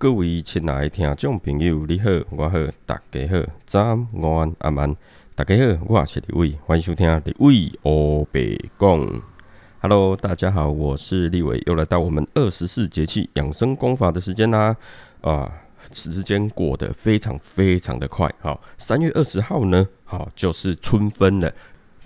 各位亲爱的听众朋友，你好，我好，大家好，早安、午安、晚安，大家好，我是李伟，欢迎收听李伟欧北讲。Hello，大家好，我是立伟，又来到我们二十四节气养生功法的时间啦。啊，时间过得非常非常的快，好，三月二十号呢，好就是春分了。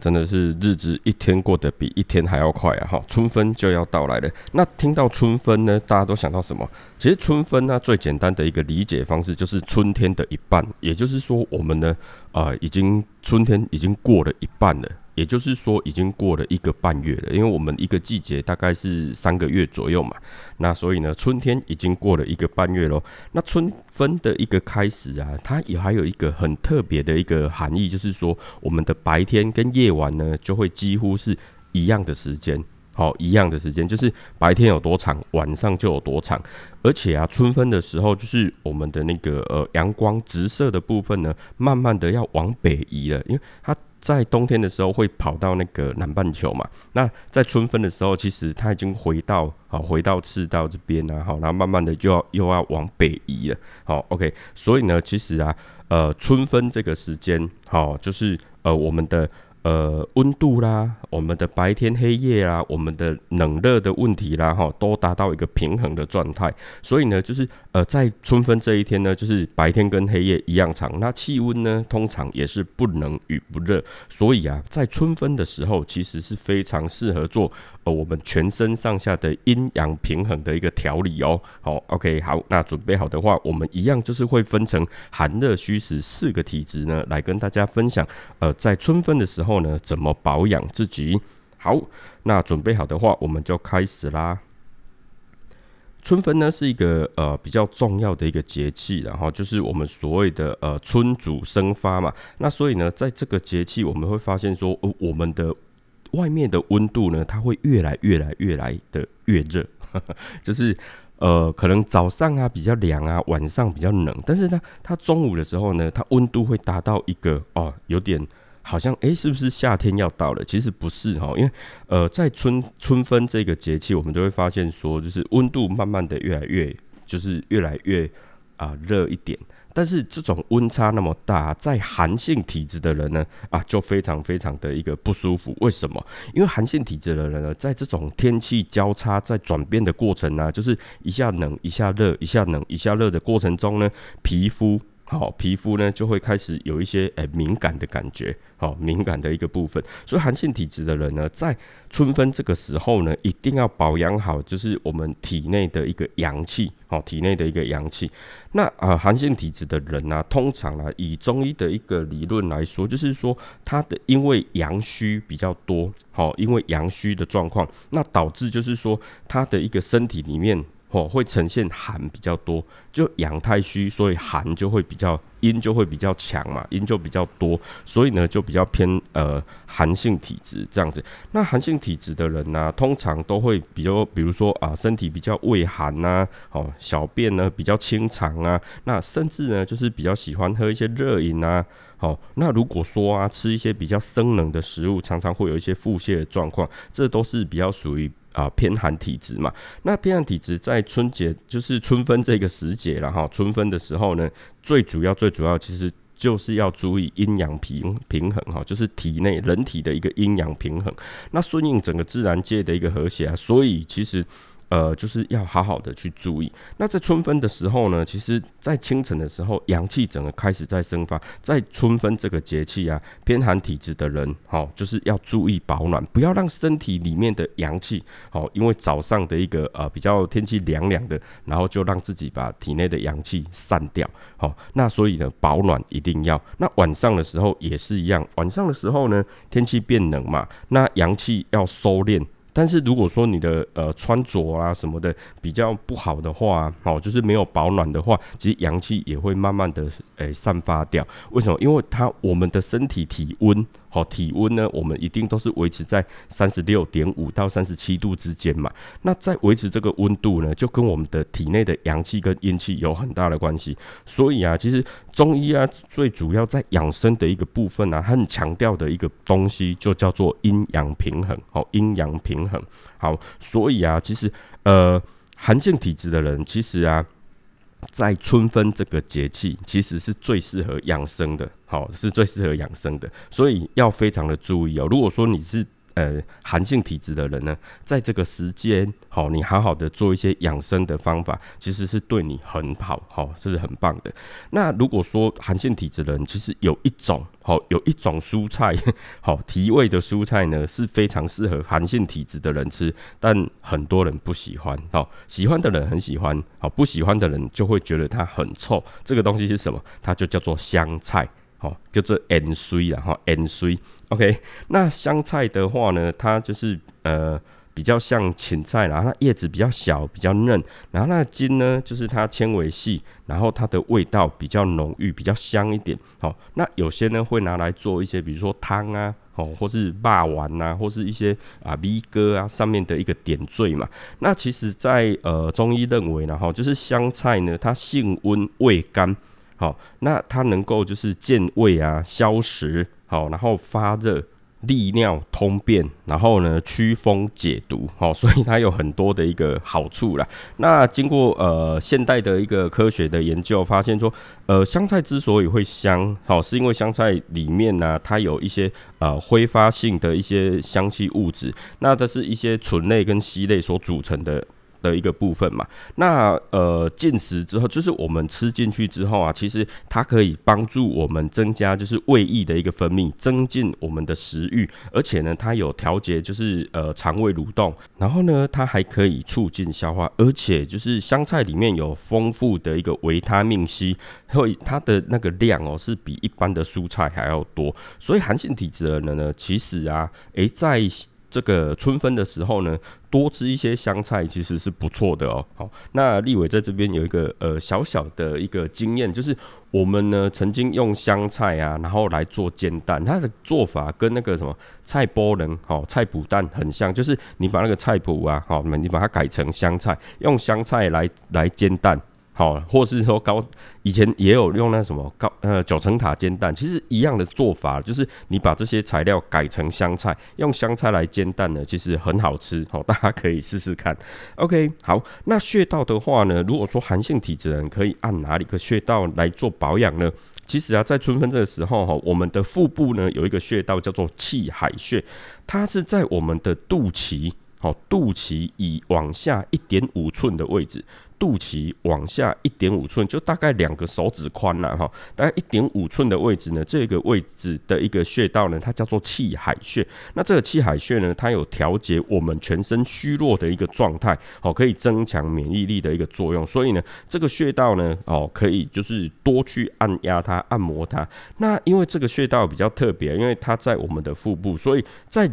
真的是日子一天过得比一天还要快啊！哈，春分就要到来了。那听到春分呢，大家都想到什么？其实春分呢，最简单的一个理解方式就是春天的一半，也就是说，我们呢，啊，已经春天已经过了一半了。也就是说，已经过了一个半月了，因为我们一个季节大概是三个月左右嘛。那所以呢，春天已经过了一个半月喽。那春分的一个开始啊，它也还有一个很特别的一个含义，就是说，我们的白天跟夜晚呢，就会几乎是一样的时间，好，一样的时间，就是白天有多长，晚上就有多长。而且啊，春分的时候，就是我们的那个呃阳光直射的部分呢，慢慢的要往北移了，因为它。在冬天的时候会跑到那个南半球嘛？那在春分的时候，其实它已经回到啊回到赤道这边啊，好，然后慢慢的就要又要往北移了。好，OK，所以呢，其实啊，呃，春分这个时间，好，就是呃我们的。呃，温度啦，我们的白天黑夜啦，我们的冷热的问题啦，哈，都达到一个平衡的状态。所以呢，就是呃，在春分这一天呢，就是白天跟黑夜一样长，那气温呢，通常也是不冷与不热。所以啊，在春分的时候，其实是非常适合做呃我们全身上下的阴阳平衡的一个调理哦。好，OK，好，那准备好的话，我们一样就是会分成寒热虚实四个体质呢，来跟大家分享。呃，在春分的时候。呢？怎么保养自己？好，那准备好的话，我们就开始啦。春分呢是一个呃比较重要的一个节气，然后就是我们所谓的呃春主生发嘛。那所以呢，在这个节气，我们会发现说，呃，我们的外面的温度呢，它会越来越来越来的越热，就是呃可能早上啊比较凉啊，晚上比较冷，但是呢，它中午的时候呢，它温度会达到一个哦有点。好像诶，是不是夏天要到了？其实不是哈，因为呃，在春春分这个节气，我们都会发现说，就是温度慢慢的越来越，就是越来越啊热一点。但是这种温差那么大，在寒性体质的人呢，啊，就非常非常的一个不舒服。为什么？因为寒性体质的人呢，在这种天气交叉、在转变的过程呢，就是一下冷一下热，一下冷一下热的过程中呢，皮肤。好，皮肤呢就会开始有一些诶敏感的感觉，好敏感的一个部分。所以寒性体质的人呢，在春分这个时候呢，一定要保养好，就是我们体内的一个阳气，好体内的一个阳气。那啊，寒性体质的人呢，通常啊，以中医的一个理论来说，就是说他的因为阳虚比较多，好，因为阳虚的状况，那导致就是说他的一个身体里面。哦，会呈现寒比较多，就阳太虚，所以寒就会比较阴就会比较强嘛，阴就比较多，所以呢就比较偏呃寒性体质这样子。那寒性体质的人呢，通常都会比较，比如说啊，身体比较畏寒呐，哦，小便呢比较清长啊，那甚至呢就是比较喜欢喝一些热饮啊。好，那如果说啊吃一些比较生冷的食物，常常会有一些腹泻的状况，这都是比较属于。啊，偏寒体质嘛，那偏寒体质在春节就是春分这个时节了哈。春分的时候呢，最主要最主要其实就是要注意阴阳平平衡哈，就是体内人体的一个阴阳平衡，那顺应整个自然界的一个和谐啊。所以其实。呃，就是要好好的去注意。那在春分的时候呢，其实，在清晨的时候，阳气整个开始在生发。在春分这个节气啊，偏寒体质的人，好，就是要注意保暖，不要让身体里面的阳气，好，因为早上的一个呃比较天气凉凉的，然后就让自己把体内的阳气散掉，好，那所以呢，保暖一定要。那晚上的时候也是一样，晚上的时候呢，天气变冷嘛，那阳气要收敛。但是如果说你的呃穿着啊什么的比较不好的话，哦，就是没有保暖的话，其实阳气也会慢慢的诶散发掉。为什么？因为它我们的身体体温。好，体温呢，我们一定都是维持在三十六点五到三十七度之间嘛。那在维持这个温度呢，就跟我们的体内的阳气跟阴气有很大的关系。所以啊，其实中医啊，最主要在养生的一个部分啊，很强调的一个东西，就叫做阴阳平衡。好，阴阳平衡。好，所以啊，其实呃，寒性体质的人，其实啊。在春分这个节气，其实是最适合养生的，好，是最适合养生的，所以要非常的注意哦。如果说你是呃，寒性体质的人呢，在这个时间，好，你好好的做一些养生的方法，其实是对你很好，好，是很棒的。那如果说寒性体质的人，其实有一种，好，有一种蔬菜，好提味的蔬菜呢，是非常适合寒性体质的人吃，但很多人不喜欢，好，喜欢的人很喜欢，好，不喜欢的人就会觉得它很臭。这个东西是什么？它就叫做香菜。好，叫做 N C 啦，哈，N C，OK。那香菜的话呢，它就是呃比较像芹菜啦，它叶子比较小，比较嫩，然后那茎呢，就是它纤维细，然后它的味道比较浓郁，比较香一点。好，那有些呢会拿来做一些，比如说汤啊，哦，或是霸丸呐，或是一些啊 V 哥啊上面的一个点缀嘛。那其实，在呃中医认为呢，哈，就是香菜呢，它性温，味甘。好，那它能够就是健胃啊、消食，好，然后发热、利尿、通便，然后呢驱风解毒，好，所以它有很多的一个好处啦。那经过呃现代的一个科学的研究，发现说，呃香菜之所以会香，好，是因为香菜里面呢它有一些呃挥发性的一些香气物质，那这是一些醇类跟烯类所组成的。的一个部分嘛，那呃进食之后，就是我们吃进去之后啊，其实它可以帮助我们增加就是胃液的一个分泌，增进我们的食欲，而且呢，它有调节就是呃肠胃蠕动，然后呢，它还可以促进消化，而且就是香菜里面有丰富的一个维他命 C，会它的那个量哦是比一般的蔬菜还要多，所以寒性体质的人呢，其实啊，诶在。这个春分的时候呢，多吃一些香菜其实是不错的哦。好，那立伟在这边有一个呃小小的一个经验，就是我们呢曾经用香菜啊，然后来做煎蛋，它的做法跟那个什么菜包人好菜脯蛋很像，就是你把那个菜脯啊，好，你把它改成香菜，用香菜来来煎蛋。好，或是说高以前也有用那什么高呃九层塔煎蛋，其实一样的做法，就是你把这些材料改成香菜，用香菜来煎蛋呢，其实很好吃。好，大家可以试试看。OK，好，那穴道的话呢，如果说寒性体质的人可以按哪里个穴道来做保养呢？其实啊，在春分这个时候哈，我们的腹部呢有一个穴道叫做气海穴，它是在我们的肚脐，好，肚脐以往下一点五寸的位置。肚脐往下一点五寸，就大概两个手指宽了哈，大概一点五寸的位置呢，这个位置的一个穴道呢，它叫做气海穴。那这个气海穴呢，它有调节我们全身虚弱的一个状态，哦，可以增强免疫力的一个作用。所以呢，这个穴道呢，哦，可以就是多去按压它、按摩它。那因为这个穴道比较特别，因为它在我们的腹部，所以在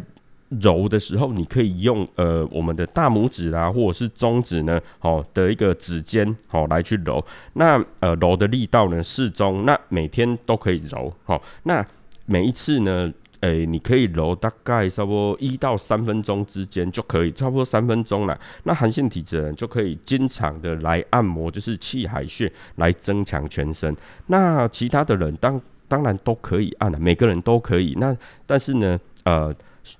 揉的时候，你可以用呃我们的大拇指啊，或者是中指呢，好的一个指尖，好来去揉。那呃揉的力道呢适中，那每天都可以揉，好。那每一次呢，诶你可以揉大概差不多一到三分钟之间就可以，差不多三分钟了。那寒性体质的人就可以经常的来按摩，就是气海穴来增强全身。那其他的人当当然都可以按了，每个人都可以。那但是呢，呃。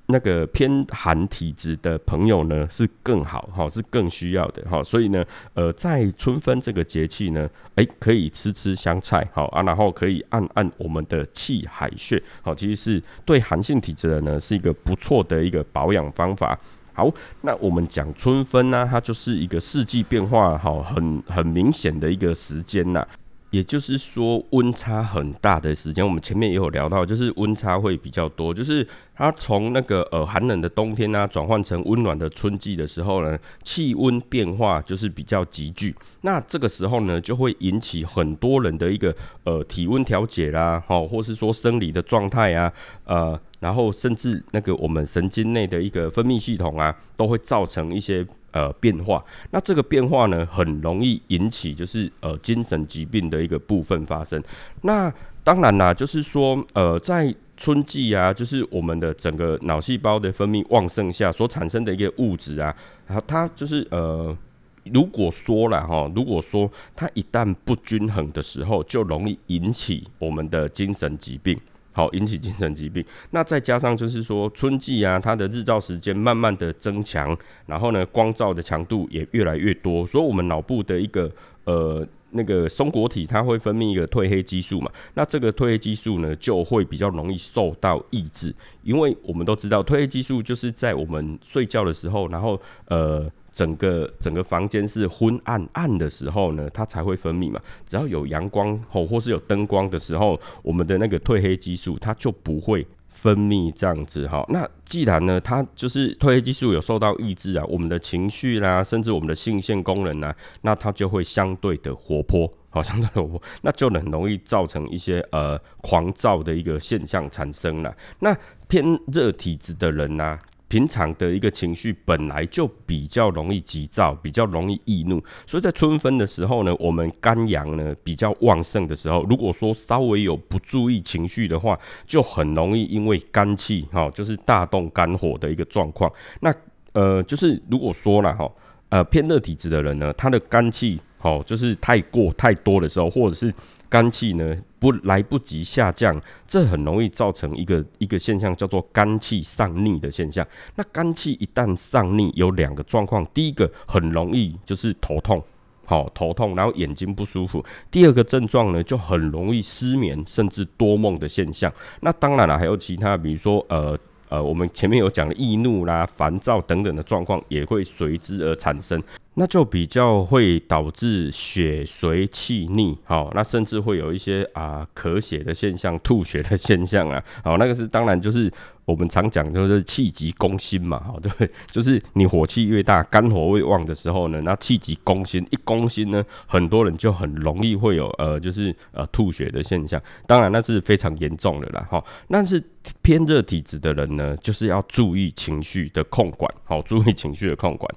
那个偏寒体质的朋友呢，是更好哈，是更需要的哈，所以呢，呃，在春分这个节气呢，哎，可以吃吃香菜好啊，然后可以按按我们的气海穴好，其实是对寒性体质的呢，是一个不错的一个保养方法。好，那我们讲春分呢，它就是一个四季变化好，很很明显的一个时间呐。也就是说，温差很大的时间，我们前面也有聊到，就是温差会比较多，就是它从那个呃寒冷的冬天啊，转换成温暖的春季的时候呢，气温变化就是比较急剧。那这个时候呢，就会引起很多人的一个呃体温调节啦，好，或是说生理的状态啊，呃。然后甚至那个我们神经内的一个分泌系统啊，都会造成一些呃变化。那这个变化呢，很容易引起就是呃精神疾病的一个部分发生。那当然啦，就是说呃在春季啊，就是我们的整个脑细胞的分泌旺盛下所产生的一个物质啊，然后它就是呃如果说了哈，如果说它一旦不均衡的时候，就容易引起我们的精神疾病。好，引起精神疾病。那再加上就是说，春季啊，它的日照时间慢慢的增强，然后呢，光照的强度也越来越多，所以我们脑部的一个呃那个松果体它会分泌一个褪黑激素嘛，那这个褪黑激素呢就会比较容易受到抑制，因为我们都知道褪黑激素就是在我们睡觉的时候，然后呃整个整个房间是昏暗暗的时候呢，它才会分泌嘛。只要有阳光或或是有灯光的时候，我们的那个褪黑激素它就不会。分泌这样子哈，那既然呢，它就是褪黑激素有受到抑制啊，我们的情绪啦，甚至我们的性腺功能啊，那它就会相对的活泼，好，相对活泼，那就很容易造成一些呃狂躁的一个现象产生了。那偏热体质的人呢？平常的一个情绪本来就比较容易急躁，比较容易易怒，所以在春分的时候呢，我们肝阳呢比较旺盛的时候，如果说稍微有不注意情绪的话，就很容易因为肝气哈，就是大动肝火的一个状况。那呃，就是如果说了哈，呃偏热体质的人呢，他的肝气好就是太过太多的时候，或者是肝气呢。不来不及下降，这很容易造成一个一个现象，叫做肝气上逆的现象。那肝气一旦上逆，有两个状况，第一个很容易就是头痛，好头痛，然后眼睛不舒服。第二个症状呢，就很容易失眠，甚至多梦的现象。那当然了，还有其他，比如说呃。呃，我们前面有讲的易怒啦、烦躁等等的状况，也会随之而产生，那就比较会导致血随气逆，好，那甚至会有一些啊咳血的现象、吐血的现象啊，好，那个是当然就是。我们常讲就是气急攻心嘛，哈，对，就是你火气越大，肝火未旺的时候呢，那气急攻心，一攻心呢，很多人就很容易会有呃，就是呃吐血的现象。当然那是非常严重的啦，哈。但是偏热体质的人呢，就是要注意情绪的控管，好，注意情绪的控管。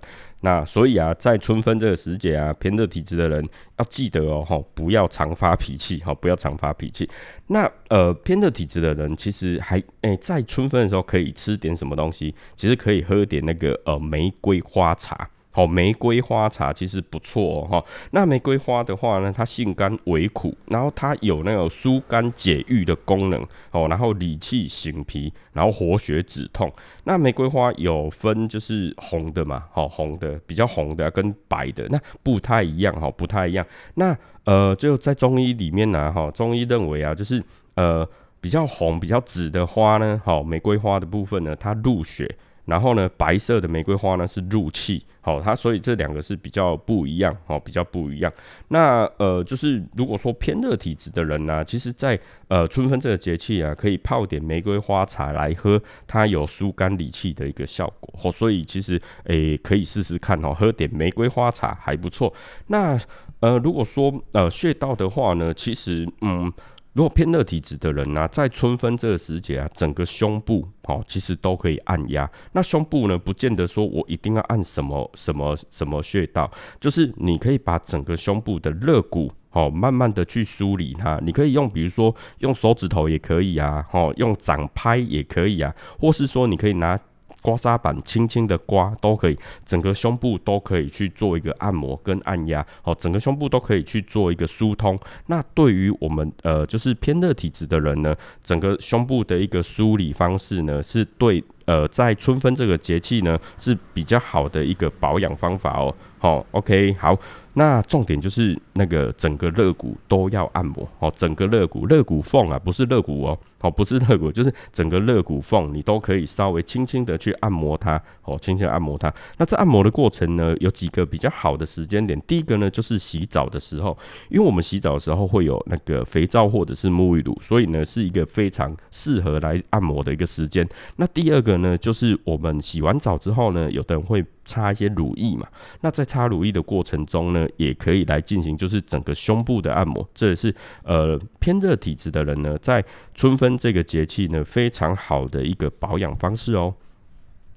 那所以啊，在在春分这个时节啊，偏热体质的人要记得哦，哈，不要常发脾气，哈，不要常发脾气。那呃，偏热体质的人其实还诶，在春分的时候可以吃点什么东西？其实可以喝点那个呃玫瑰花茶。好，玫瑰花茶其实不错哦，哈。那玫瑰花的话呢，它性甘微苦，然后它有那种疏肝解郁的功能，哦，然后理气醒脾，然后活血止痛。那玫瑰花有分就是红的嘛，好，红的比较红的跟白的那不太一样，哈，不太一样。那呃，就在中医里面呢，哈，中医认为啊，就是呃比较红、比较紫的花呢，好，玫瑰花的部分呢，它入血。然后呢，白色的玫瑰花呢是入气，好，它所以这两个是比较不一样，哦，比较不一样。那呃，就是如果说偏热体质的人呢，其实，在呃春分这个节气啊，可以泡点玫瑰花茶来喝，它有疏肝理气的一个效果，哦，所以其实诶可以试试看哦，喝点玫瑰花茶还不错。那呃，如果说呃穴道的话呢，其实嗯。如果偏热体质的人呢，在春分这个时节啊，整个胸部哦，其实都可以按压。那胸部呢，不见得说我一定要按什么什么什么穴道，就是你可以把整个胸部的肋骨哦，慢慢的去梳理它。你可以用，比如说用手指头也可以啊，哦，用掌拍也可以啊，或是说你可以拿。刮痧板轻轻的刮都可以，整个胸部都可以去做一个按摩跟按压，哦，整个胸部都可以去做一个疏通。那对于我们呃就是偏热体质的人呢，整个胸部的一个梳理方式呢，是对呃在春分这个节气呢是比较好的一个保养方法哦。好，OK，好。那重点就是那个整个肋骨都要按摩哦，整个肋骨肋骨缝啊，不是肋骨哦，哦不是肋骨，就是整个肋骨缝，你都可以稍微轻轻的去按摩它哦，轻轻按摩它。那在按摩的过程呢，有几个比较好的时间点。第一个呢，就是洗澡的时候，因为我们洗澡的时候会有那个肥皂或者是沐浴乳，所以呢是一个非常适合来按摩的一个时间。那第二个呢，就是我们洗完澡之后呢，有的人会擦一些乳液嘛。那在擦乳液的过程中呢，也可以来进行，就是整个胸部的按摩，这也是呃偏热体质的人呢，在春分这个节气呢，非常好的一个保养方式哦。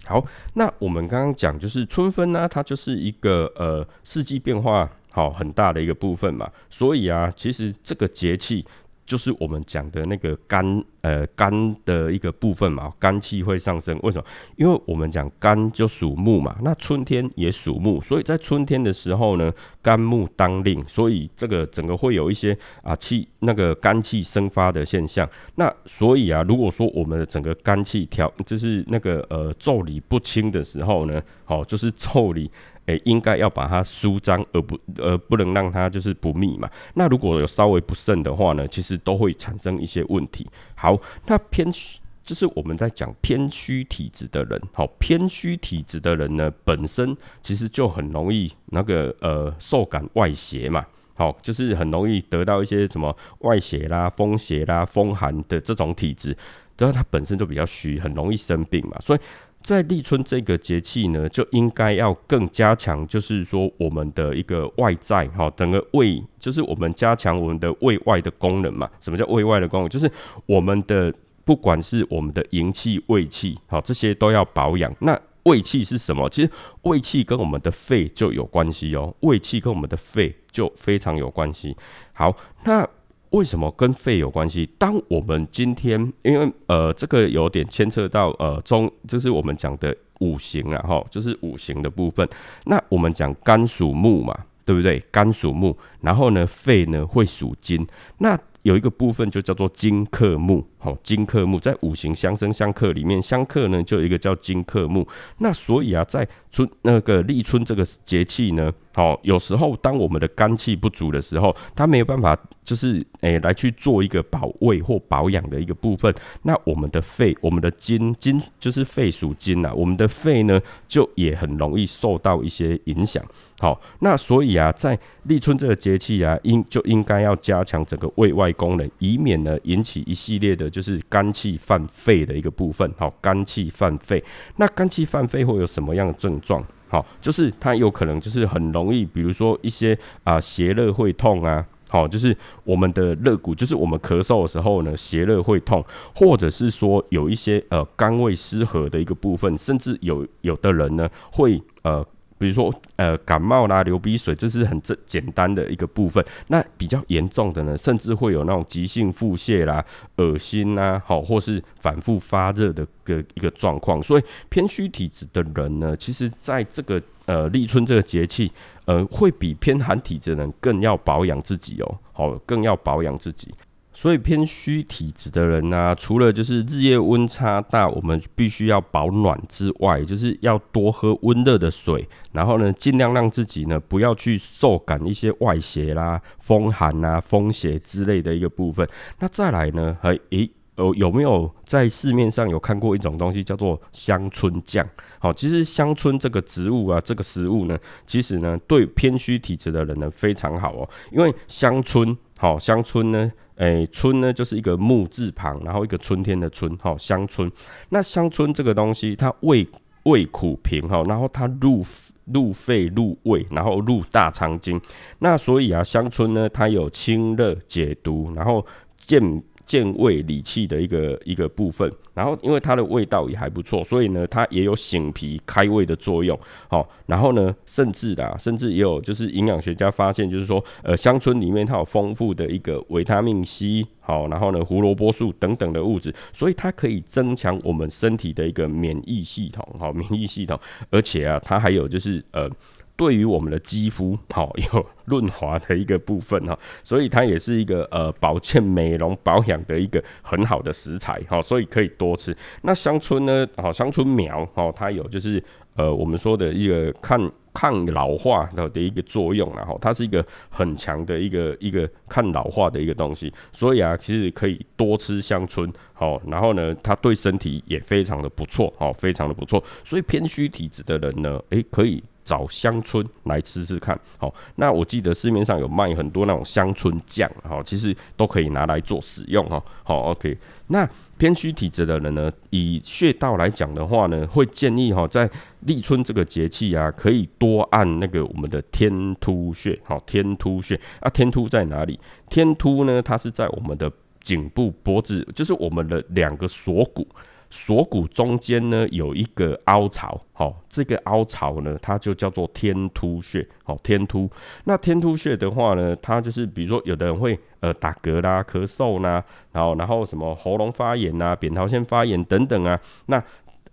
好，那我们刚刚讲就是春分呢，它就是一个呃四季变化好很大的一个部分嘛，所以啊，其实这个节气。就是我们讲的那个肝，呃，肝的一个部分嘛，肝气会上升。为什么？因为我们讲肝就属木嘛，那春天也属木，所以在春天的时候呢，肝木当令，所以这个整个会有一些啊气，那个肝气生发的现象。那所以啊，如果说我们的整个肝气调，就是那个呃腠理不清的时候呢，好，就是腠理。诶，应该要把它舒张，而不而不能让它就是不密嘛。那如果有稍微不慎的话呢，其实都会产生一些问题。好，那偏虚就是我们在讲偏虚体质的人，好，偏虚体质的人呢，本身其实就很容易那个呃受感外邪嘛。好，就是很容易得到一些什么外邪啦、风邪啦、风寒的这种体质，然后它本身就比较虚，很容易生病嘛。所以在立春这个节气呢，就应该要更加强，就是说我们的一个外在哈，整个胃，就是我们加强我们的胃外的功能嘛。什么叫胃外的功能？就是我们的不管是我们的营气、胃气，好，这些都要保养。那胃气是什么？其实胃气跟我们的肺就有关系哦。胃气跟我们的肺就非常有关系。好，那为什么跟肺有关系？当我们今天，因为呃，这个有点牵扯到呃中，就是我们讲的五行啊，哈，就是五行的部分。那我们讲肝属木嘛，对不对？肝属木，然后呢，肺呢会属金。那有一个部分就叫做金克木，好，金克木在五行相生相克里面，相克呢就有一个叫金克木。那所以啊，在春那个立春这个节气呢，好，有时候当我们的肝气不足的时候，它没有办法就是诶来去做一个保卫或保养的一个部分。那我们的肺，我们的金金就是肺属金啊，我们的肺呢就也很容易受到一些影响。好，那所以啊，在立春这个节气啊，应就应该要加强整个胃外功能，以免呢引起一系列的就是肝气犯肺的一个部分。好，肝气犯肺，那肝气犯肺会有什么样的症状？好，就是它有可能就是很容易，比如说一些啊邪热会痛啊，好，就是我们的肋骨，就是我们咳嗽的时候呢，邪热会痛，或者是说有一些呃肝胃失和的一个部分，甚至有有的人呢会呃。比如说，呃，感冒啦、流鼻水，这是很正简单的一个部分。那比较严重的呢，甚至会有那种急性腹泻啦、恶心呐，好，或是反复发热的个一个状况。所以偏虚体质的人呢，其实在这个呃立春这个节气，呃，会比偏寒体质的人更要保养自己哦，好，更要保养自己。所以偏虚体质的人呢，除了就是日夜温差大，我们必须要保暖之外，就是要多喝温热的水，然后呢，尽量让自己呢不要去受感一些外邪啦、风寒啊、风邪之类的一个部分。那再来呢，还诶，有有没有在市面上有看过一种东西叫做香椿酱？好，其实香椿这个植物啊，这个食物呢，其实呢对偏虚体质的人呢非常好哦，因为香椿，好香椿呢。诶，春呢就是一个木字旁，然后一个春天的春，哈，乡村。那乡村这个东西，它味味苦平，哈，然后它入入肺入胃，然后入大肠经。那所以啊，乡村呢，它有清热解毒，然后健。健胃理气的一个一个部分，然后因为它的味道也还不错，所以呢，它也有醒脾开胃的作用。好，然后呢，甚至的，甚至也有就是营养学家发现，就是说，呃，香椿里面它有丰富的一个维他命 C，好，然后呢，胡萝卜素等等的物质，所以它可以增强我们身体的一个免疫系统，好，免疫系统，而且啊，它还有就是呃。对于我们的肌肤，好有润滑的一个部分哈，所以它也是一个呃保健、美容、保养的一个很好的食材哈，所以可以多吃。那香椿呢，好香椿苗，哦，它有就是呃我们说的一个抗抗老化的的一个作用，然后它是一个很强的一个一个抗老化的一个东西，所以啊，其实可以多吃香椿，好，然后呢，它对身体也非常的不错，好，非常的不错，所以偏虚体质的人呢，诶，可以。找香椿来吃吃看，好，那我记得市面上有卖很多那种香椿酱，好，其实都可以拿来做使用，哈，好，OK。那偏虚体质的人呢，以穴道来讲的话呢，会建议哈，在立春这个节气啊，可以多按那个我们的天突穴，好，天突穴啊，天突在哪里？天突呢，它是在我们的颈部脖子，就是我们的两个锁骨。锁骨中间呢有一个凹槽，好，这个凹槽呢它就叫做天突穴，好，天突。那天突穴的话呢，它就是比如说有的人会呃打嗝啦、咳嗽啦，然后然后什么喉咙发炎呐、扁桃腺发炎等等啊，那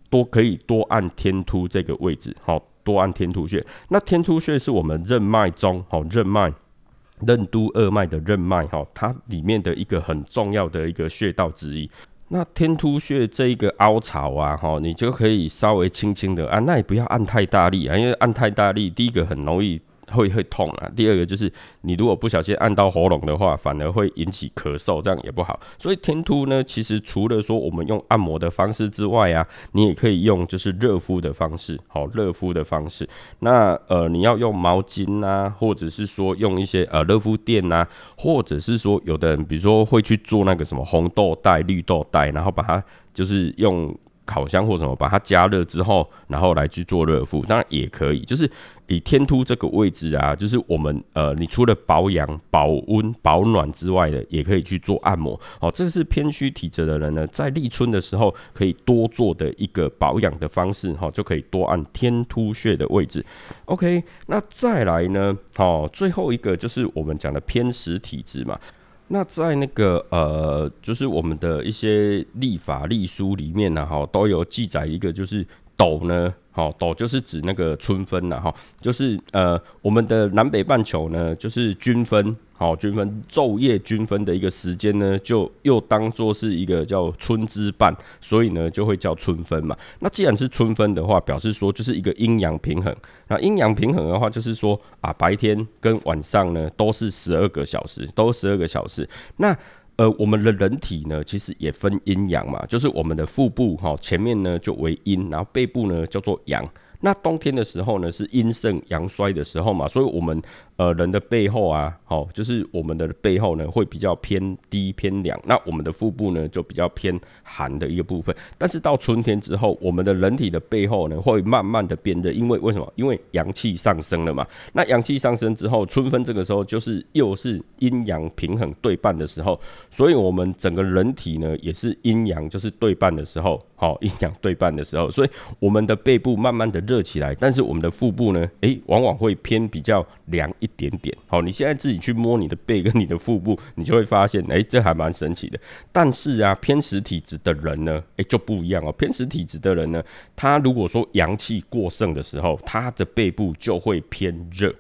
多可以多按天突这个位置，好，多按天突穴。那天突穴是我们任脉中，好，任脉任督二脉的任脉，哈，它里面的一个很重要的一个穴道之一。那天突穴这一个凹槽啊，哈，你就可以稍微轻轻的按，那也不要按太大力啊，因为按太大力，第一个很容易。会会痛啊！第二个就是你如果不小心按到喉咙的话，反而会引起咳嗽，这样也不好。所以天突呢，其实除了说我们用按摩的方式之外啊，你也可以用就是热敷的方式，好热敷的方式。那呃，你要用毛巾啊，或者是说用一些呃热敷垫啊，或者是说有的人比如说会去做那个什么红豆袋、绿豆袋，然后把它就是用。烤箱或什么，把它加热之后，然后来去做热敷，当然也可以。就是以天突这个位置啊，就是我们呃，你除了保养、保温、保暖之外的，也可以去做按摩。哦，这个是偏虚体质的人呢，在立春的时候可以多做的一个保养的方式。哈，就可以多按天突穴的位置。OK，那再来呢？好，最后一个就是我们讲的偏实体质嘛。那在那个呃，就是我们的一些历法历书里面呢，哈，都有记载一个，就是斗呢。好，斗就是指那个春分呐，哈，就是呃，我们的南北半球呢，就是均分，好，均分昼夜均分的一个时间呢，就又当做是一个叫春之半，所以呢，就会叫春分嘛。那既然是春分的话，表示说就是一个阴阳平衡。那阴阳平衡的话，就是说啊，白天跟晚上呢都是十二个小时，都十二个小时。那呃，我们的人体呢，其实也分阴阳嘛，就是我们的腹部哈，前面呢就为阴，然后背部呢叫做阳。那冬天的时候呢，是阴盛阳衰的时候嘛，所以我们呃人的背后啊，好，就是我们的背后呢会比较偏低偏凉，那我们的腹部呢就比较偏寒的一个部分。但是到春天之后，我们的人体的背后呢会慢慢的变热，因为为什么？因为阳气上升了嘛。那阳气上升之后，春分这个时候就是又是阴阳平衡对半的时候，所以我们整个人体呢也是阴阳就是对半的时候，好，阴阳对半的时候，所以我们的背部慢慢的。热起来，但是我们的腹部呢？诶，往往会偏比较凉一点点。好，你现在自己去摸你的背跟你的腹部，你就会发现，诶，这还蛮神奇的。但是啊，偏实体质的人呢，诶，就不一样哦。偏实体质的人呢，他如果说阳气过盛的时候，他的背部就会偏热，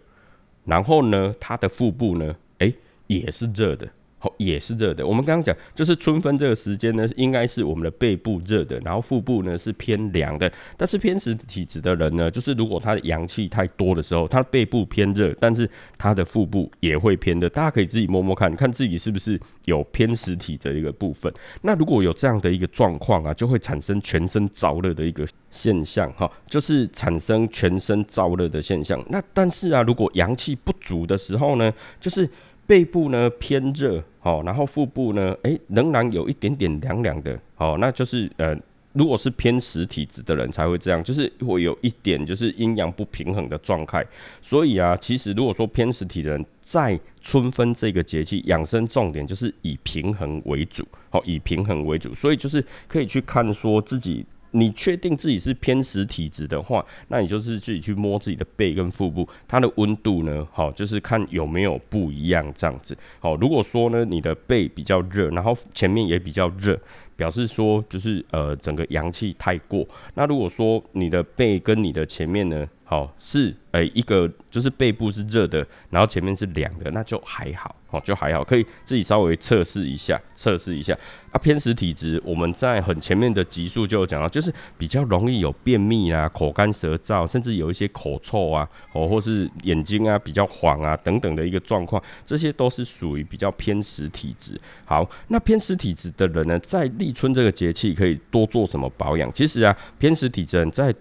然后呢，他的腹部呢，诶，也是热的。也是热的。我们刚刚讲，就是春分这个时间呢，应该是我们的背部热的，然后腹部呢是偏凉的。但是偏实体质的人呢，就是如果他的阳气太多的时候，他背部偏热，但是他的腹部也会偏热。大家可以自己摸摸看，看自己是不是有偏实体的一个部分。那如果有这样的一个状况啊，就会产生全身燥热的一个现象，哈，就是产生全身燥热的现象。那但是啊，如果阳气不足的时候呢，就是背部呢偏热。好，然后腹部呢，诶，仍然有一点点凉凉的，好，那就是呃，如果是偏实体质的人才会这样，就是会有一点就是阴阳不平衡的状态。所以啊，其实如果说偏实体的人在春分这个节气养生重点就是以平衡为主，好，以平衡为主，所以就是可以去看说自己。你确定自己是偏实体质的话，那你就是自己去摸自己的背跟腹部，它的温度呢，好，就是看有没有不一样这样子。好，如果说呢，你的背比较热，然后前面也比较热，表示说就是呃整个阳气太过。那如果说你的背跟你的前面呢，好是诶一个就是背部是热的，然后前面是凉的，那就还好。哦，就还好，可以自己稍微测试一下，测试一下啊。偏食体质，我们在很前面的集数就有讲到，就是比较容易有便秘啊、口干舌燥，甚至有一些口臭啊，哦，或是眼睛啊比较黄啊等等的一个状况，这些都是属于比较偏食体质。好，那偏食体质的人呢，在立春这个节气可以多做什么保养？其实啊，偏食体质人在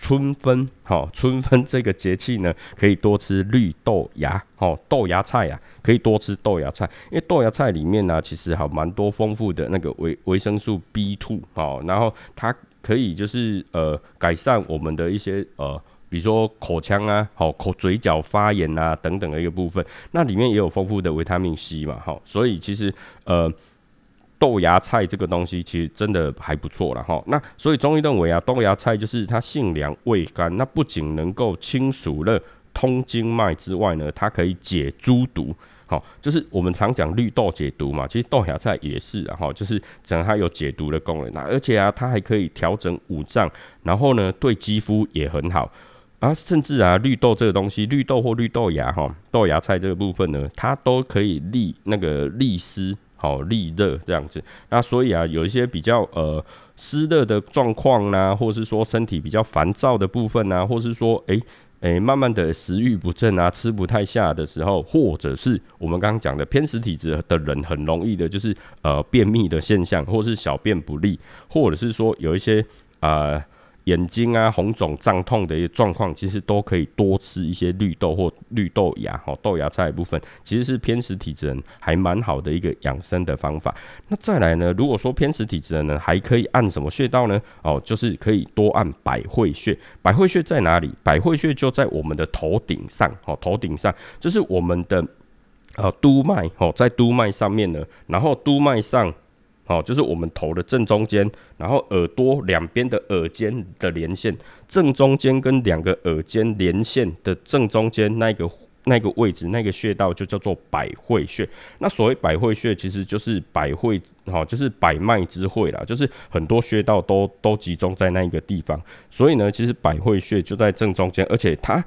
春分，好，春分这个节气呢，可以多吃绿豆芽，好，豆芽菜啊，可以多吃豆芽菜，因为豆芽菜里面呢，其实还蛮多丰富的那个维维生素 B two，好，然后它可以就是呃改善我们的一些呃，比如说口腔啊，好口嘴角发炎啊等等的一个部分，那里面也有丰富的维他命 C 嘛，好，所以其实呃。豆芽菜这个东西其实真的还不错了哈，那所以中医认为啊，豆芽菜就是它性凉味甘，那不仅能够清暑热、通经脉之外呢，它可以解诸毒，好，就是我们常讲绿豆解毒嘛，其实豆芽菜也是，然后就是讲它有解毒的功能，那而且啊，它还可以调整五脏，然后呢，对肌肤也很好。啊，甚至啊，绿豆这个东西，绿豆或绿豆芽哈，豆芽菜这个部分呢，它都可以利那个利湿。好利热这样子。那所以啊，有一些比较呃湿热的状况呢，或是说身体比较烦躁的部分呢，或是说诶。诶，慢慢的食欲不振啊，吃不太下的时候，或者是我们刚刚讲的偏食体质的人，很容易的就是呃便秘的现象，或是小便不利，或者是说有一些啊。眼睛啊红肿胀痛的一些状况，其实都可以多吃一些绿豆或绿豆芽哈豆芽菜部分，其实是偏食体质人还蛮好的一个养生的方法。那再来呢，如果说偏食体质人呢，还可以按什么穴道呢？哦，就是可以多按百会穴。百会穴在哪里？百会穴就在我们的头顶上哦，头顶上就是我们的呃督脉哦，在督脉上面呢，然后督脉上。哦，就是我们头的正中间，然后耳朵两边的耳尖的连线，正中间跟两个耳尖连线的正中间那个那个位置，那个穴道就叫做百会穴。那所谓百会穴，其实就是百会，哈，就是百脉之会啦，就是很多穴道都都集中在那一个地方。所以呢，其实百会穴就在正中间，而且它。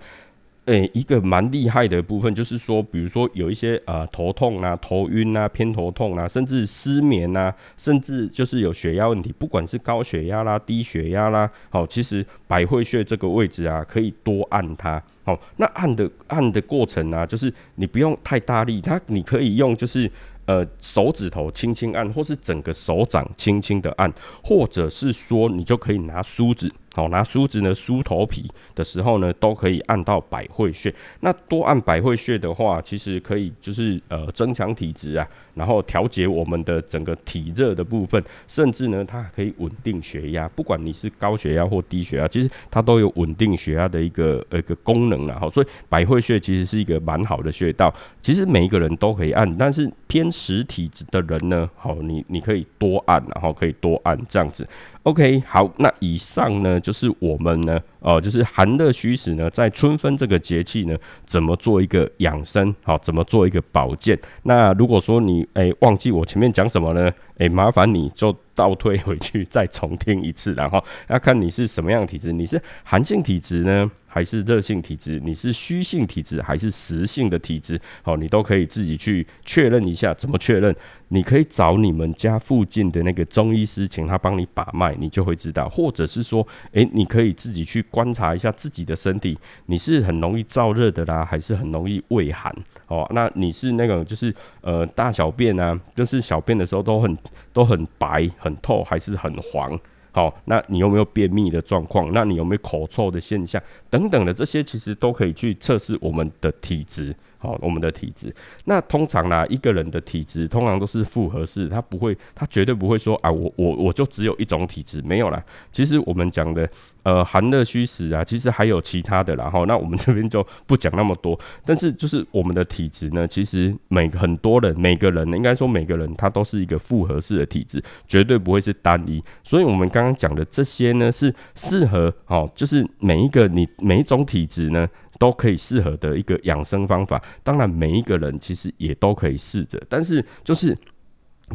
诶，一个蛮厉害的部分就是说，比如说有一些呃头痛啊、头晕啊、偏头痛啊，甚至失眠啊，甚至就是有血压问题，不管是高血压啦、低血压啦，好，其实百会穴这个位置啊，可以多按它。好，那按的按的过程啊，就是你不用太大力，它你可以用就是呃手指头轻轻按，或是整个手掌轻轻的按，或者是说你就可以拿梳子。好，拿梳子呢梳头皮的时候呢，都可以按到百会穴。那多按百会穴的话，其实可以就是呃增强体质啊，然后调节我们的整个体热的部分，甚至呢它可以稳定血压。不管你是高血压或低血压，其实它都有稳定血压的一个呃一个功能了。好，所以百会穴其实是一个蛮好的穴道。其实每一个人都可以按，但是偏实体质的人呢，好，你你可以多按，然后可以多按这样子。OK，好，那以上呢就是我们呢，哦，就是寒热虚实呢，在春分这个节气呢，怎么做一个养生，好，怎么做一个保健。那如果说你诶忘记我前面讲什么呢？诶，麻烦你就倒退回去再重听一次，然后要看你是什么样体质，你是寒性体质呢，还是热性体质？你是虚性体质还是实性的体质？好，你都可以自己去确认一下。怎么确认？你可以找你们家附近的那个中医师，请他帮你把脉，你就会知道。或者是说，诶，你可以自己去观察一下自己的身体，你是很容易燥热的啦，还是很容易胃寒？哦，那你是那个就是呃大小便啊，就是小便的时候都很都很白很透，还是很黄？好，那你有没有便秘的状况？那你有没有口臭的现象？等等的这些，其实都可以去测试我们的体质。好，我们的体质，那通常呢，一个人的体质通常都是复合式，他不会，他绝对不会说啊，我我我就只有一种体质，没有啦。其实我们讲的呃寒热虚实啊，其实还有其他的，然后那我们这边就不讲那么多。但是就是我们的体质呢，其实每很多人每个人，应该说每个人他都是一个复合式的体质，绝对不会是单一。所以我们刚刚讲的这些呢，是适合哦，就是每一个你每一种体质呢。都可以适合的一个养生方法，当然每一个人其实也都可以试着，但是就是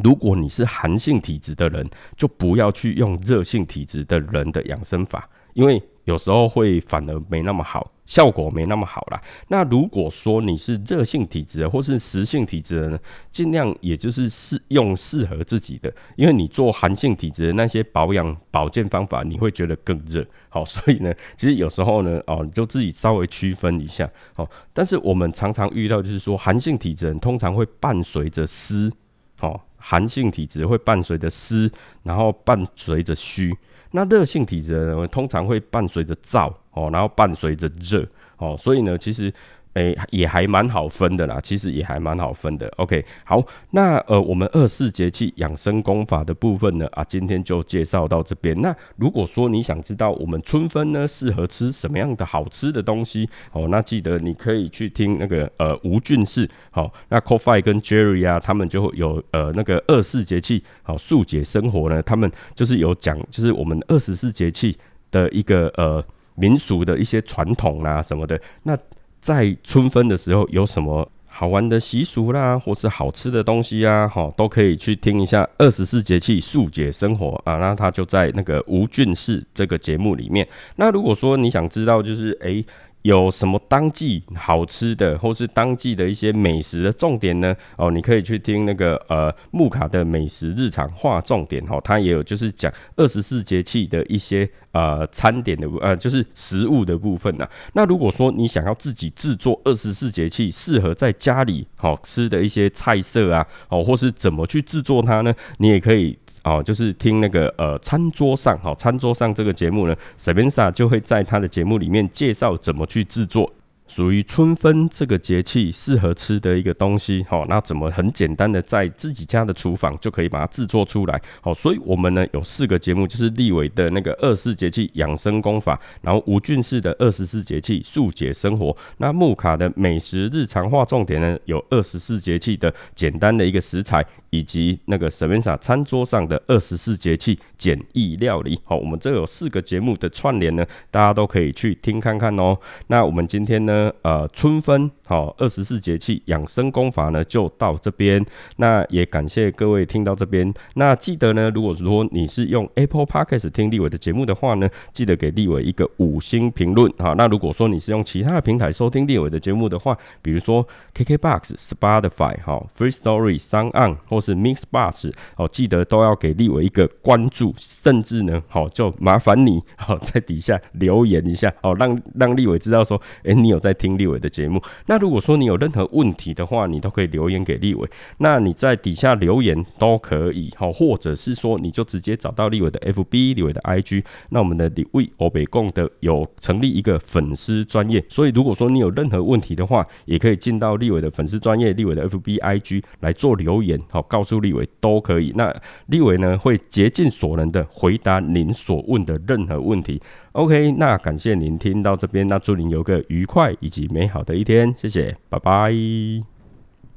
如果你是寒性体质的人，就不要去用热性体质的人的养生法，因为。有时候会反而没那么好，效果没那么好啦。那如果说你是热性体质，或是实性体质的呢，尽量也就是适用适合自己的，因为你做寒性体质的那些保养保健方法，你会觉得更热。好，所以呢，其实有时候呢，哦，你就自己稍微区分一下。哦，但是我们常常遇到就是说，寒性体质人通常会伴随着湿，哦，寒性体质会伴随着湿，然后伴随着虚。那热性体质的人通常会伴随着燥哦，然后伴随着热哦，所以呢，其实。诶，也还蛮好分的啦，其实也还蛮好分的。OK，好，那呃，我们二四节气养生功法的部分呢，啊，今天就介绍到这边。那如果说你想知道我们春分呢适合吃什么样的好吃的东西哦，那记得你可以去听那个呃吴俊士，好，那 Coffee 跟 Jerry 啊，他们就有呃那个二四节气好速解生活呢，他们就是有讲，就是我们二十四节气的一个呃民俗的一些传统啊什么的，那。在春分的时候有什么好玩的习俗啦，或是好吃的东西啊，哈，都可以去听一下二十四节气速解生活啊。那它就在那个吴俊士这个节目里面。那如果说你想知道，就是诶。有什么当季好吃的，或是当季的一些美食的重点呢？哦，你可以去听那个呃木卡的美食日常划重点哦，它也有就是讲二十四节气的一些呃餐点的呃就是食物的部分呢。那如果说你想要自己制作二十四节气适合在家里好吃的一些菜色啊，哦，或是怎么去制作它呢？你也可以。哦，就是听那个呃，餐桌上，哈，餐桌上这个节目呢 sabinsa 就会在他的节目里面介绍怎么去制作。属于春分这个节气适合吃的一个东西，好，那怎么很简单的在自己家的厨房就可以把它制作出来，好，所以我们呢有四个节目，就是立伟的那个二十四节气养生功法，然后吴俊士的二十四节气速解生活，那木卡的美食日常化重点呢有二十四节气的简单的一个食材，以及那个 s a v a n a 餐桌上的二十四节气简易料理，好，我们这有四个节目的串联呢，大家都可以去听看看哦。那我们今天呢？呃，春分好，二十四节气养生功法呢，就到这边。那也感谢各位听到这边。那记得呢，如果说你是用 Apple Podcast 听立伟的节目的话呢，记得给立伟一个五星评论哈。那如果说你是用其他的平台收听立伟的节目的话，比如说 KKBox、Spotify 哈、Free Story、s o n On 或是 MixBus 哦，记得都要给立伟一个关注，甚至呢，好就麻烦你好 在底下留言一下，好让让立伟知道说，哎，你有在。听立伟的节目，那如果说你有任何问题的话，你都可以留言给立伟。那你在底下留言都可以，好，或者是说你就直接找到立伟的 FB、立伟的 IG。那我们的立伟欧北共的有成立一个粉丝专业，所以如果说你有任何问题的话，也可以进到立伟的粉丝专业、立伟的 FB、IG 来做留言，好，告诉立伟都可以。那立伟呢会竭尽所能的回答您所问的任何问题。OK，那感谢您听到这边，那祝您有个愉快以及美好的一天，谢谢，拜拜。